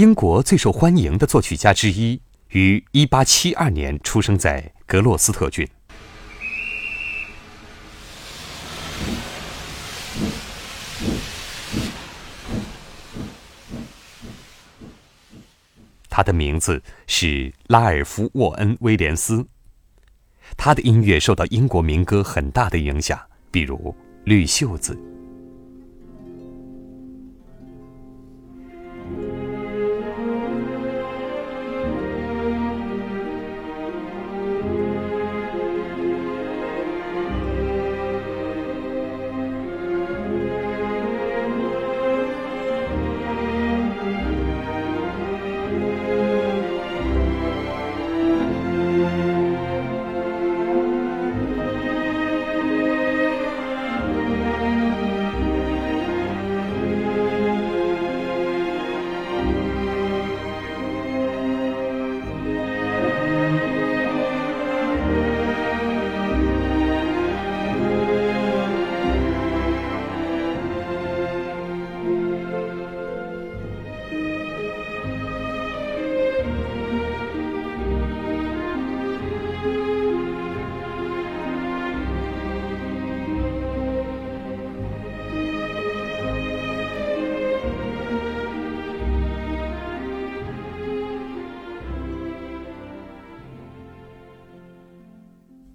英国最受欢迎的作曲家之一，于1872年出生在格洛斯特郡。他的名字是拉尔夫·沃恩·威廉斯。他的音乐受到英国民歌很大的影响，比如《绿袖子》。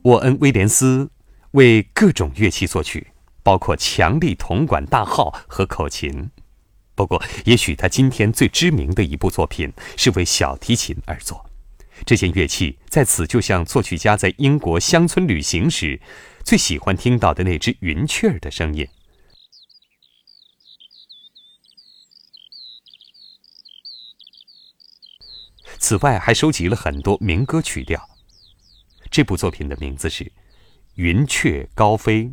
沃恩·威廉斯为各种乐器作曲，包括强力铜管大号和口琴。不过，也许他今天最知名的一部作品是为小提琴而作。这件乐器在此就像作曲家在英国乡村旅行时最喜欢听到的那只云雀儿的声音。此外，还收集了很多民歌曲调。这部作品的名字是《云雀高飞》。